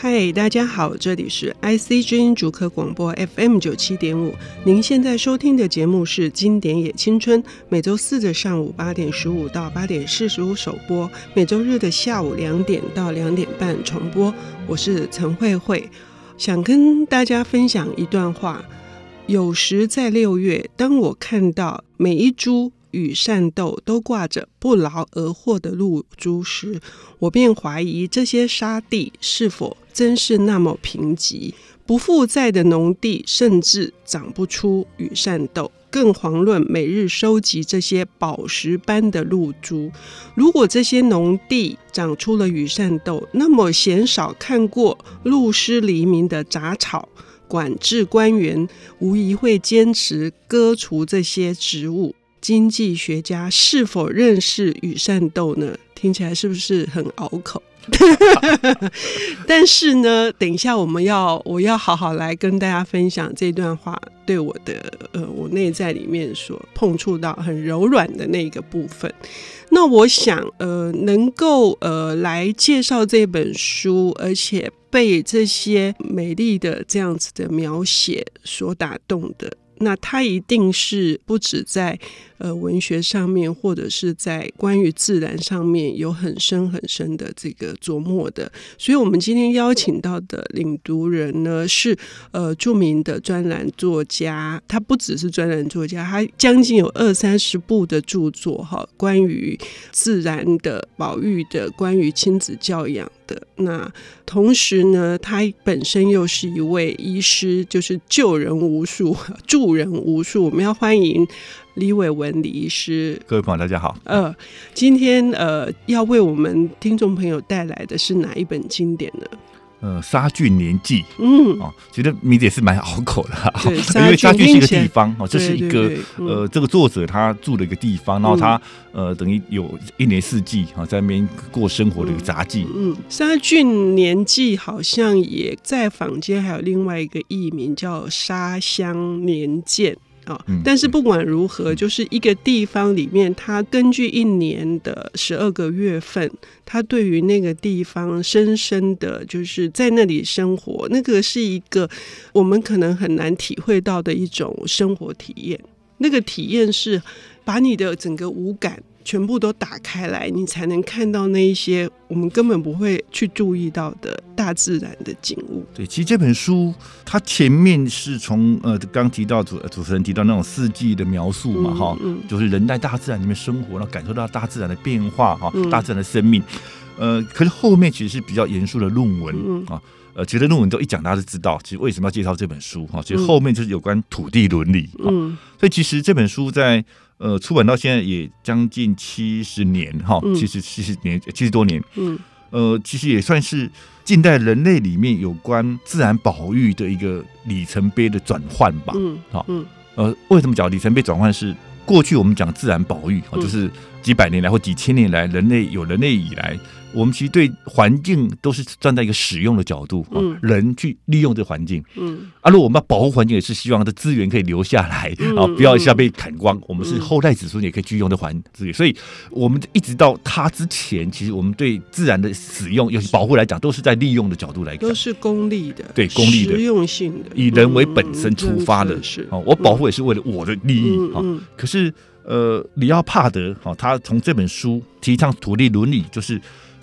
嗨，大家好，这里是 IC 之音主客广播 FM 九七点五。您现在收听的节目是《经典也青春》，每周四的上午八点十五到八点四十五首播，每周日的下午两点到两点半重播。我是陈慧慧，想跟大家分享一段话。有时在六月，当我看到每一株羽扇豆都挂着不劳而获的露珠时，我便怀疑这些沙地是否真是那么贫瘠？不负债的农地甚至长不出羽扇豆，更遑论每日收集这些宝石般的露珠。如果这些农地长出了羽扇豆，那么鲜少看过露湿黎明的杂草，管制官员无疑会坚持割除这些植物。经济学家是否认识羽扇豆呢？听起来是不是很拗口？但是呢，等一下我们要我要好好来跟大家分享这段话对我的呃我内在里面所碰触到很柔软的那个部分。那我想呃能够呃来介绍这本书，而且被这些美丽的这样子的描写所打动的。那他一定是不止在呃文学上面，或者是在关于自然上面有很深很深的这个琢磨的。所以，我们今天邀请到的领读人呢，是呃著名的专栏作家。他不只是专栏作家，他将近有二三十部的著作哈，关于自然的保育的，关于亲子教养的。那同时呢，他本身又是一位医师，就是救人无数，助人无数。我们要欢迎李伟文李医师。各位朋友，大家好。呃，今天呃要为我们听众朋友带来的是哪一本经典呢？呃，沙郡年纪，嗯，哦，觉得名字也是蛮拗口的，对，因为沙郡是一个地方，哦，这是一个呃，这个作者他住的一个地方，然后他呃，等于有一年四季啊，在那边过生活的一个杂记。嗯，沙郡年纪好像也在坊间还有另外一个译名叫沙乡年鉴。但是不管如何，就是一个地方里面，它根据一年的十二个月份，它对于那个地方深深的就是在那里生活，那个是一个我们可能很难体会到的一种生活体验。那个体验是把你的整个五感。全部都打开来，你才能看到那一些我们根本不会去注意到的大自然的景物。对，其实这本书它前面是从呃刚提到主主持人提到那种四季的描述嘛，哈、嗯嗯，就是人在大自然里面生活，然后感受到大自然的变化，哈、嗯，大自然的生命。呃，可是后面其实是比较严肃的论文啊、嗯，呃，其实论文都一讲，大家就知道其实为什么要介绍这本书哈。其实后面就是有关土地伦理，嗯，所以其实这本书在。呃，出版到现在也将近七十年哈，其实七十年七十多年，嗯，呃，其实也算是近代人类里面有关自然保育的一个里程碑的转换吧，嗯，好，嗯，呃，为什么讲里程碑转换？是过去我们讲自然保育，就是几百年来或几千年来，人类有人类以来。我们其实对环境都是站在一个使用的角度，嗯，人去利用这个环境，嗯，啊，如果我们要保护环境，也是希望这资源可以留下来，啊，不要一下被砍光。我们是后代子孙也可以去用这环资源，所以我们一直到它之前，其实我们对自然的使用，尤其保护来讲，都是在利用的角度来讲，都是功利的，对，功利的，实用性的，以人为本身出发的，是，哦，我保护也是为了我的利益，啊，可是，呃，里奥帕德，哈，他从这本书提倡土地伦理，就是。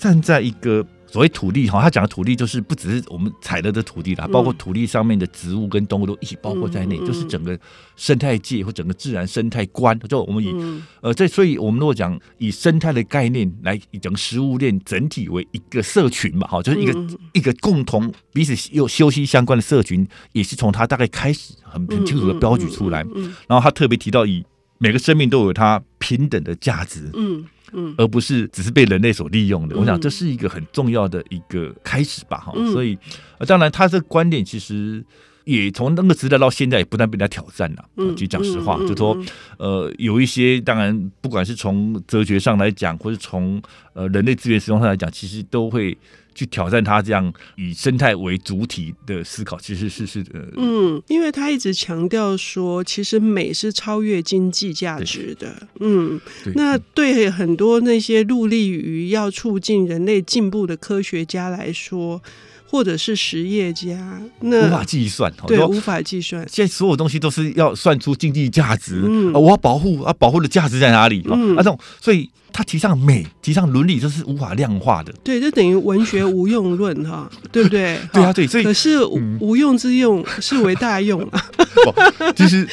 站在一个所谓土地哈，他讲的土地就是不只是我们踩了的土地啦，包括土地上面的植物跟动物都一起包括在内，就是整个生态界或整个自然生态观。就我们以呃，这所以我们如果讲以生态的概念来以整个食物链整体为一个社群嘛，哈，就是一个一个共同彼此又休息相关的社群，也是从他大概开始很很清楚的标举出来。然后他特别提到，以每个生命都有它平等的价值。嗯。嗯，而不是只是被人类所利用的。我想这是一个很重要的一个开始吧，哈。所以，当然，他这个观点其实也从那个时代到现在，也不断被人家挑战了。嗯，其实讲实话，就说，呃，有一些当然，不管是从哲学上来讲，或是从呃人类资源使用上来讲，其实都会。去挑战他这样以生态为主体的思考，其实是是呃，嗯，因为他一直强调说，其实美是超越经济价值的，嗯，那对很多那些致力于要促进人类进步的科学家来说，或者是实业家，那无法计算，对，无法计算。现在所有东西都是要算出经济价值，嗯，我要保护啊，保护的价值在哪里？嗯，啊，这种，所以他提倡美，提倡伦理，这是无法量化的。对，就等于文学无用论，哈，对不对？对啊，对，所以可是无用之用是为大用啊。其实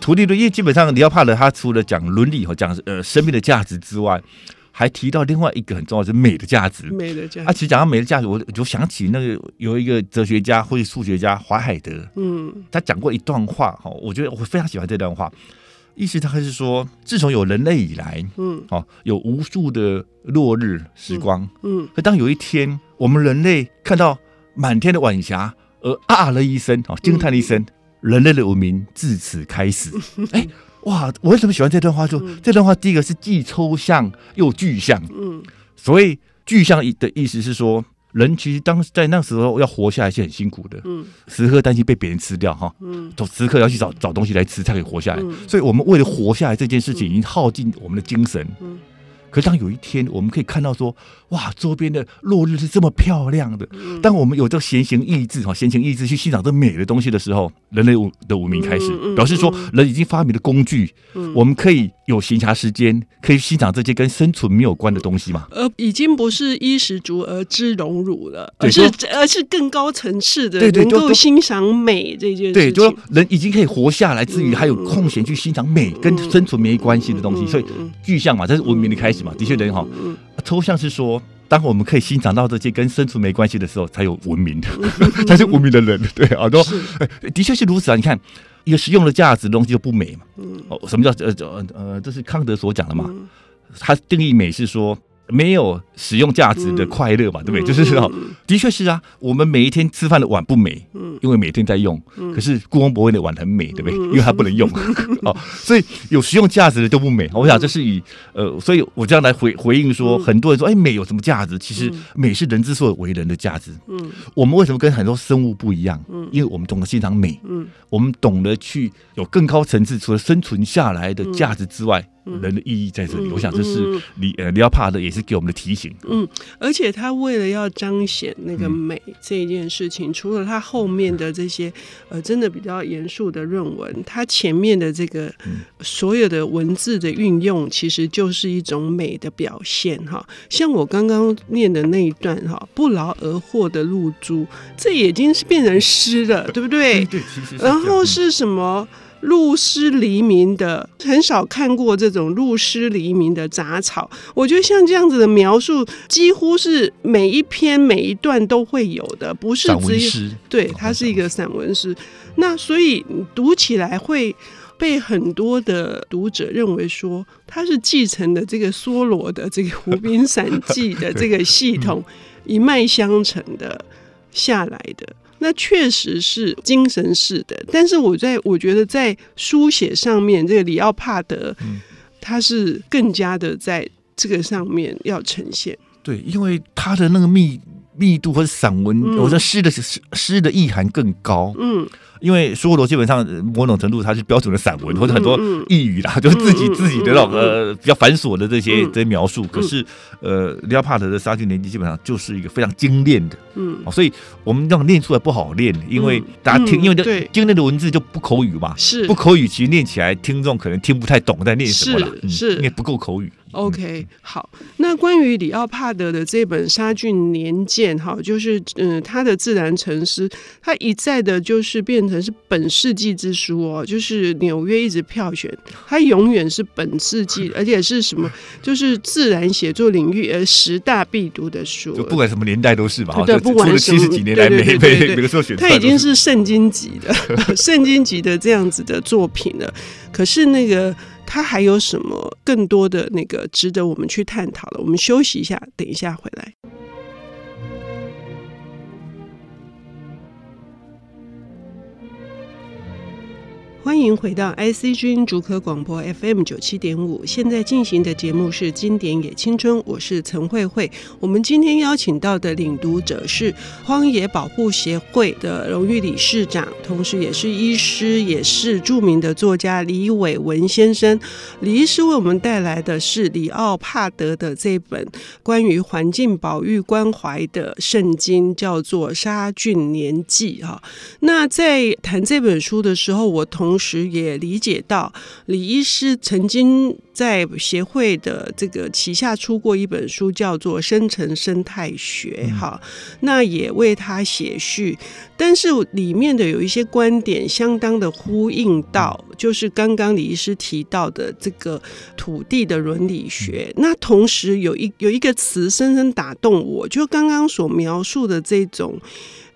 图利伦，因为基本上你要怕的他除了讲伦理和讲呃生命的价值之外。还提到另外一个很重要，是美的价值。美的价值。啊，其实讲到美的价值，我就想起那个有一个哲学家或者数学家怀海德，嗯，他讲过一段话哈，我觉得我非常喜欢这段话。意思他还是说，自从有人类以来，嗯，哦，有无数的落日时光，嗯，可当有一天我们人类看到满天的晚霞，而啊了一声，哦，惊叹了一声，人类的文明自此开始。哎。哇，我为什么喜欢这段话？就、嗯、这段话，第一个是既抽象又具象。嗯，所以具象的意思是说，人其实当在那时候要活下来是很辛苦的。嗯，时刻担心被别人吃掉哈。嗯，时刻要去找找东西来吃才可以活下来。嗯、所以我们为了活下来这件事情，已经耗尽我们的精神。嗯。可是当有一天我们可以看到说，哇，周边的落日是这么漂亮的。当我们有这个闲情逸致哈，闲情逸致去欣赏这美的东西的时候，人类的文明开始，表示说人已经发明了工具，我们可以有闲暇时间，可以欣赏这些跟生存没有关的东西嘛。呃已经不是衣食足而知荣辱了，而是而是更高层次的，能够欣赏美这件事情。对，就人已经可以活下来，至于还有空闲去欣赏美跟生存没关系的东西，所以具象嘛，这是文明的开始。的确，人哈，抽象是说，当我们可以欣赏到这些跟生存没关系的时候，才有文明的，才是文明的人。对啊，都的确是如此啊。你看，一个实用的价值的东西就不美嘛。哦，什么叫呃呃呃，这是康德所讲的嘛？他定义美是说。没有使用价值的快乐嘛，对不对？嗯、就是哦，的确是啊。我们每一天吃饭的碗不美，嗯，因为每天在用。嗯、可是故宫博物院的碗很美，对不对？因为它不能用。哦，所以有实用价值的就不美。我想这是以呃，所以我这样来回回应说，很多人说，哎，美有什么价值？其实美是人之所以为人的价值。嗯，我们为什么跟很多生物不一样？嗯，因为我们懂得欣赏美。嗯，我们懂得去有更高层次，除了生存下来的价值之外。人的意义在这里，嗯、我想这是李呃李奥帕的也是给我们的提醒。嗯，而且他为了要彰显那个美这一件事情，嗯、除了他后面的这些呃真的比较严肃的论文，他前面的这个所有的文字的运用，其实就是一种美的表现哈。像我刚刚念的那一段哈，不劳而获的露珠，这已经是变成诗了，对不对？对，其实。然后是什么？露湿黎明的，很少看过这种露湿黎明的杂草。我觉得像这样子的描述，几乎是每一篇每一段都会有的，不是只有对，它是一个散文诗。那所以读起来会被很多的读者认为说，它是继承的这个梭罗的这个《湖滨散记》的这个系统一脉相承的下来的。那确实是精神式的，但是我在我觉得在书写上面，这个里奥帕德，嗯，他是更加的在这个上面要呈现。对，因为他的那个密密度或者散文，嗯、我说诗的诗诗的意涵更高。嗯。因为梭罗基本上某种程度它是标准的散文，或者很多异语啦，就是自己自己的那种呃比较繁琐的这些这些描述。可是呃，李奥帕德的《杀菌年纪》基本上就是一个非常精炼的，嗯，所以我们这样念出来不好念，因为大家听，因为这精炼的文字就不口语嘛，是。不口语，其实念起来听众可能听不太懂在念什么了，是。因为不够口语。OK，好，那关于里奥帕德的这本《杀菌年鉴》哈，就是嗯，他的自然沉思，他一再的就是变成是本世纪之书哦，就是纽约一直票选，他永远是本世纪，而且是什么，就是自然写作领域呃十大必读的书，就不管什么年代都是吧？对，不管七十几年来每每每个时候选，他已经是圣经级的 圣经级的这样子的作品了。可是那个。他还有什么更多的那个值得我们去探讨的？我们休息一下，等一下回来。欢迎回到 IC 之音竹科广播 FM 九七点五，现在进行的节目是《经典也青春》，我是陈慧慧。我们今天邀请到的领读者是荒野保护协会的荣誉理事长，同时也是医师，也是著名的作家李伟文先生。李医师为我们带来的是里奥帕德的这本关于环境保育关怀的圣经，叫做《杀菌年记》哈。那在谈这本书的时候，我同同时也理解到，李医师曾经在协会的这个旗下出过一本书，叫做《生成生态学》哈，那也为他写序。但是里面的有一些观点，相当的呼应到，就是刚刚李医师提到的这个土地的伦理学。那同时有一有一个词深深打动我，就刚刚所描述的这种。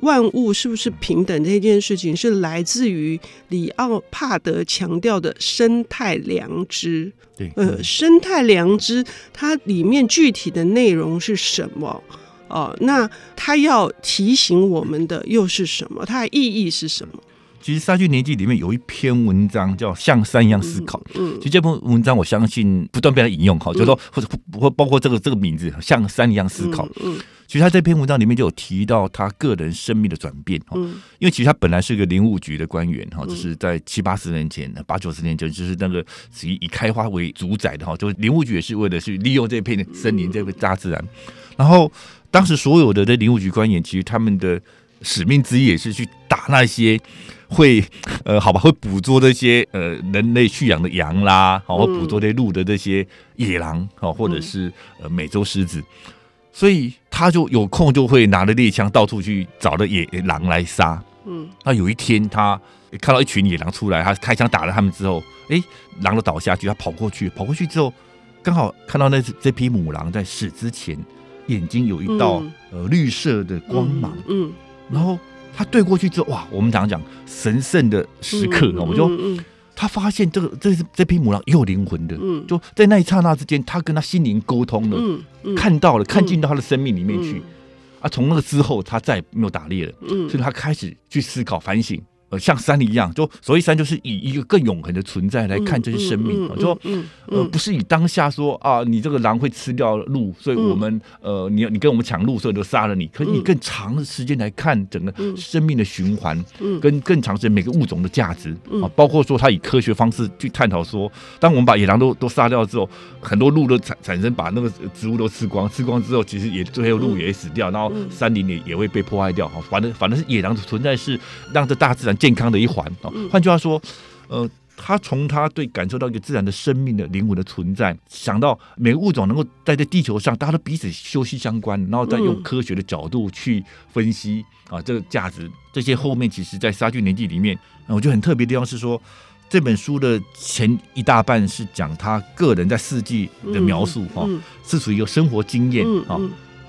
万物是不是平等这件事情，是来自于里奥帕德强调的生态良知。对，呃，生态良知它里面具体的内容是什么？哦，那它要提醒我们的又是什么？它的意义是什么？其实《杀菌年纪》里面有一篇文章叫《像山一样思考》。嗯，其实这篇文章我相信不断被他引用，哈，就是说或者或包括这个这个名字“像山一样思考”。嗯。其实他这篇文章里面就有提到他个人生命的转变，哈，因为其实他本来是个林务局的官员，哈，就是在七八十年前、八九十年前，就是那个以以开发为主宰的，哈，就是林务局也是为了去利用这片森林、这个大自然。然后当时所有的这林务局官员，其实他们的使命之一也是去打那些。会呃，好吧，会捕捉这些呃人类蓄养的羊啦，好，或捕捉这些鹿的这些野狼，好，或者是呃美洲狮子，所以他就有空就会拿着猎枪到处去找的野狼来杀。嗯，那有一天他看到一群野狼出来，他开枪打了他们之后，哎，狼都倒下去，他跑过去，跑过去之后，刚好看到那这匹母狼在死之前眼睛有一道呃绿色的光芒，嗯，然后。他对过去之后，哇！我们常常讲神圣的时刻，嗯、我就、他发现这个这是这匹母狼也有灵魂的，嗯、就在那一刹那之间，他跟他心灵沟通了，嗯嗯、看到了，看进到他的生命里面去。嗯、啊，从那个之后，他再也没有打猎了，嗯、所以他开始去思考反省。呃，像山一样，就所谓山，就是以一个更永恒的存在来看这些生命。就说，呃，不是以当下说啊，你这个狼会吃掉鹿，所以我们呃，你你跟我们抢鹿，所以就杀了你。可以以更长的时间来看整个生命的循环，跟更长时间每个物种的价值啊，包括说他以科学方式去探讨说，当我们把野狼都都杀掉之后，很多鹿都产产生把那个植物都吃光，吃光之后，其实也最后鹿也死掉，然后山林也也会被破坏掉。哈，反正反正是野狼的存在是让这大自然。健康的一环啊，换句话说，呃，他从他对感受到一个自然的生命的灵魂的存在，想到每个物种能够待在地球上，大家都彼此休息相关，然后再用科学的角度去分析啊，这个价值，这些后面其实，在《杀菌年纪》里面，我觉得很特别的地方是说，这本书的前一大半是讲他个人在四季的描述，哈，是属于一个生活经验啊。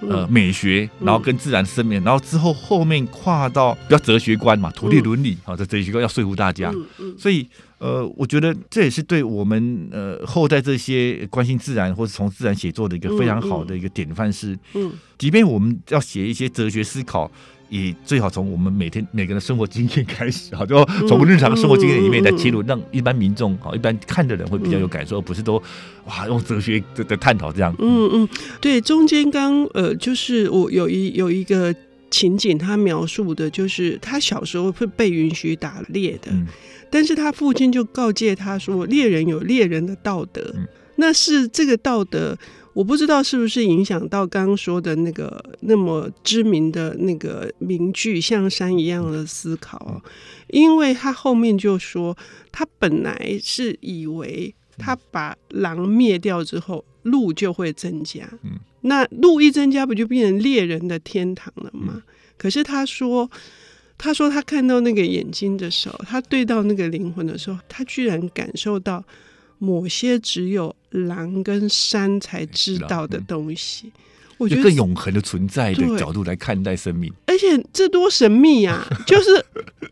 呃，美学，然后跟自然生命，然后之后后面跨到比较哲学观嘛，土地伦理，啊，这哲学观要说服大家，所以呃，我觉得这也是对我们呃后代这些关心自然或是从自然写作的一个非常好的一个典范是，嗯，即便我们要写一些哲学思考。也最好从我们每天每个人的生活经验开始啊，就从日常生活经验里面来切入，让一般民众啊，一般看的人会比较有感受，而不是都哇用哲学的的探讨这样。嗯嗯，对，中间刚呃，就是我有一有一个情景，他描述的就是他小时候会被允许打猎的，嗯、但是他父亲就告诫他说，猎人有猎人的道德，嗯、那是这个道德。我不知道是不是影响到刚刚说的那个那么知名的那个名句“像山一样的思考”啊，因为他后面就说，他本来是以为他把狼灭掉之后，鹿就会增加。那鹿一增加，不就变成猎人的天堂了吗？可是他说，他说他看到那个眼睛的时候，他对到那个灵魂的时候，他居然感受到。某些只有狼跟山才知道的东西，嗯、我觉得更永恒的存在的角度来看待生命，而且这多神秘啊！就是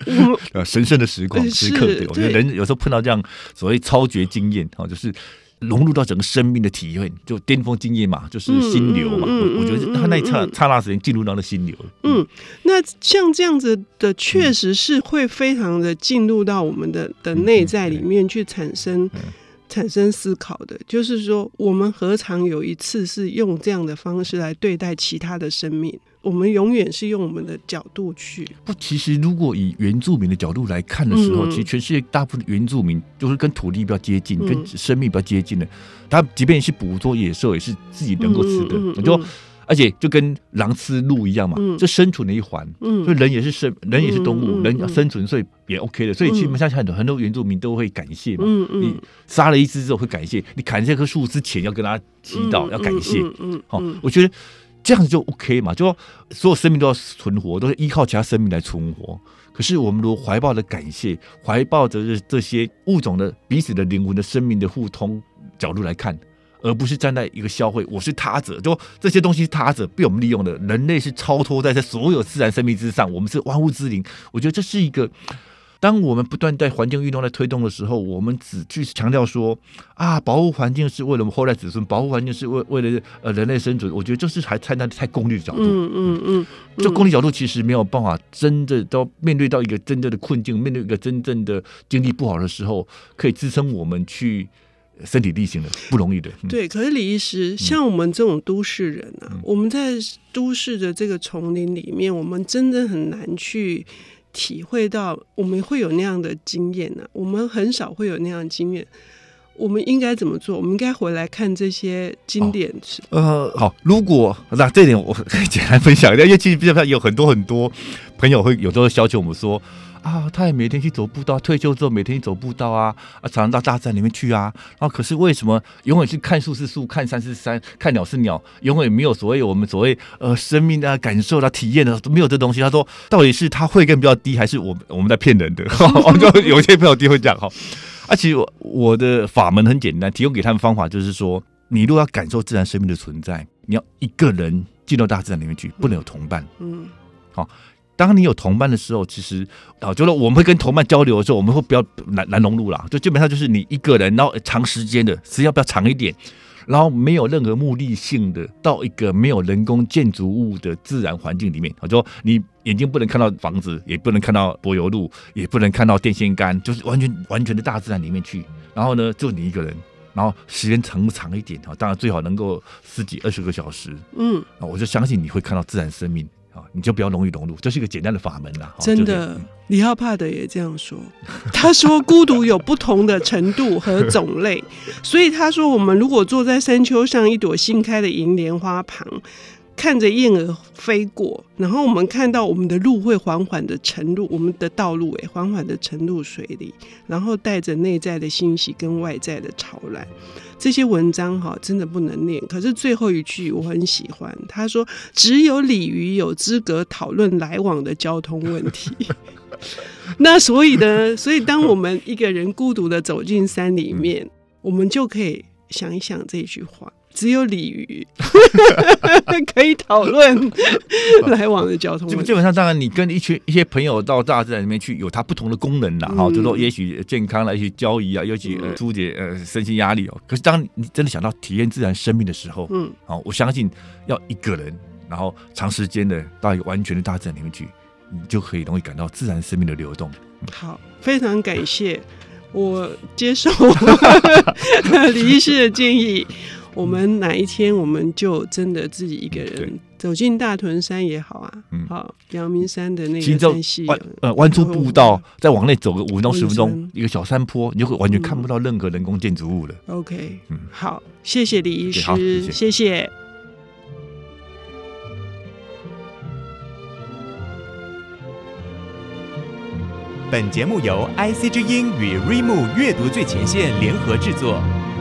我们呃神圣的时光时刻，对，我觉得人有时候碰到这样所谓超绝经验，哈，就是融入到整个生命的体验，就巅峰经验嘛，就是心流嘛。嗯嗯、我我觉得他那一刹刹那时间进入到了心流。嗯，那像这样子的，确实是会非常的进入到我们的的内在里面去产生、嗯、产生思考的。就是说，我们何尝有一次是用这样的方式来对待其他的生命？我们永远是用我们的角度去。不，其实如果以原住民的角度来看的时候，嗯、其实全世界大部分原住民就是跟土地比较接近，嗯、跟生命比较接近的。他即便是捕捉野兽，也是自己能够吃的。嗯嗯嗯、就而且就跟狼吃鹿一样嘛，这、嗯、生存的一环。嗯、所以人也是生，人也是动物，嗯、人要生存，所以也 OK 的。所以基本上很多很多原住民都会感谢嘛。嗯嗯、你杀了一只之后会感谢，你砍这棵树之前要跟他祈祷，嗯、要感谢。嗯嗯，好、嗯，我觉得。这样子就 OK 嘛？就说所有生命都要存活，都是依靠其他生命来存活。可是我们如果怀抱着感谢，怀抱着这些物种的彼此的灵魂的生命的互通角度来看，而不是站在一个消费，我是他者，就这些东西是他者被我们利用的，人类是超脱在这所有自然生命之上，我们是万物之灵。我觉得这是一个。当我们不断在环境运动在推动的时候，我们只去强调说啊，保护环境是为了我们后代子孙，保护环境是为为了呃人类生存。我觉得这是还太那太功利的角度。嗯嗯嗯，这功利角度其实没有办法真的到面对到一个真正的困境，面对一个真正的经济不好的时候，可以支撑我们去身体力行的，不容易的。对，可是李医师，像我们这种都市人啊，嗯、我们在都市的这个丛林里面，我们真的很难去。体会到我们会有那样的经验呢、啊？我们很少会有那样的经验。我们应该怎么做？我们应该回来看这些经典。哦、呃，好，如果那这点我可以简单分享一下，因为其实比较有很多很多朋友会有时候要求我们说。啊，他也每天去走步道，退休之后每天去走步道啊，啊，常常到大自然里面去啊。然后可是为什么永远去看树是树，看山是山，看鸟是鸟，永远没有所谓我们所谓呃生命的感受啊体验的都没有这东西。他说，到底是他会更比较低，还是我我们在骗人的？就有些朋友就会讲哈。而且我我的法门很简单，提供给他们方法就是说，你如果要感受自然生命的存在，你要一个人进到大自然里面去，不能有同伴。嗯，好。当你有同伴的时候，其实啊，就是我们会跟同伴交流的时候，我们会比较难难融入啦。就基本上就是你一个人，然后长时间的，时间要不要长一点，然后没有任何目的性的到一个没有人工建筑物的自然环境里面。就说你眼睛不能看到房子，也不能看到柏油路，也不能看到电线杆，就是完全完全的大自然里面去。然后呢，就你一个人，然后时间长不长一点啊？当然最好能够十几二十个小时。嗯，啊，我就相信你会看到自然生命。你就不要容易融入，这是一个简单的法门啦。真的，嗯、李浩帕德也这样说。他说，孤独有不同的程度和种类，所以他说，我们如果坐在山丘上一朵新开的银莲花旁。看着燕儿飞过，然后我们看到我们的路会缓缓的沉入我们的道路，哎，缓缓的沉入水里，然后带着内在的欣喜跟外在的潮岚。这些文章哈，真的不能念。可是最后一句我很喜欢，他说：“只有鲤鱼有资格讨论来往的交通问题。”那所以呢，所以当我们一个人孤独的走进山里面，我们就可以想一想这句话。只有鲤鱼 可以讨论来往的交通。基基本上，当然你跟一群一些朋友到大自然里面去，有它不同的功能啦。哈、嗯，就说也许健康了，也许交易啊，也许疏解呃身心压力哦。可是当你真的想到体验自然生命的时候，嗯，好，我相信要一个人，然后长时间的到一个完全的大自然里面去，你就可以容易感到自然生命的流动。好，非常感谢，我接受 李医师的建议。我们哪一天我们就真的自己一个人走进大屯山也好啊，嗯，好，阳明山的那个山系，呃，弯出步道，再往内走个五分钟十分钟，一个小山坡，你就会完全看不到任何人工建筑物了。OK，嗯，好，谢谢李医师，谢谢。谢谢。本节目由 IC 之音与 r e m o 阅读最前线联合制作。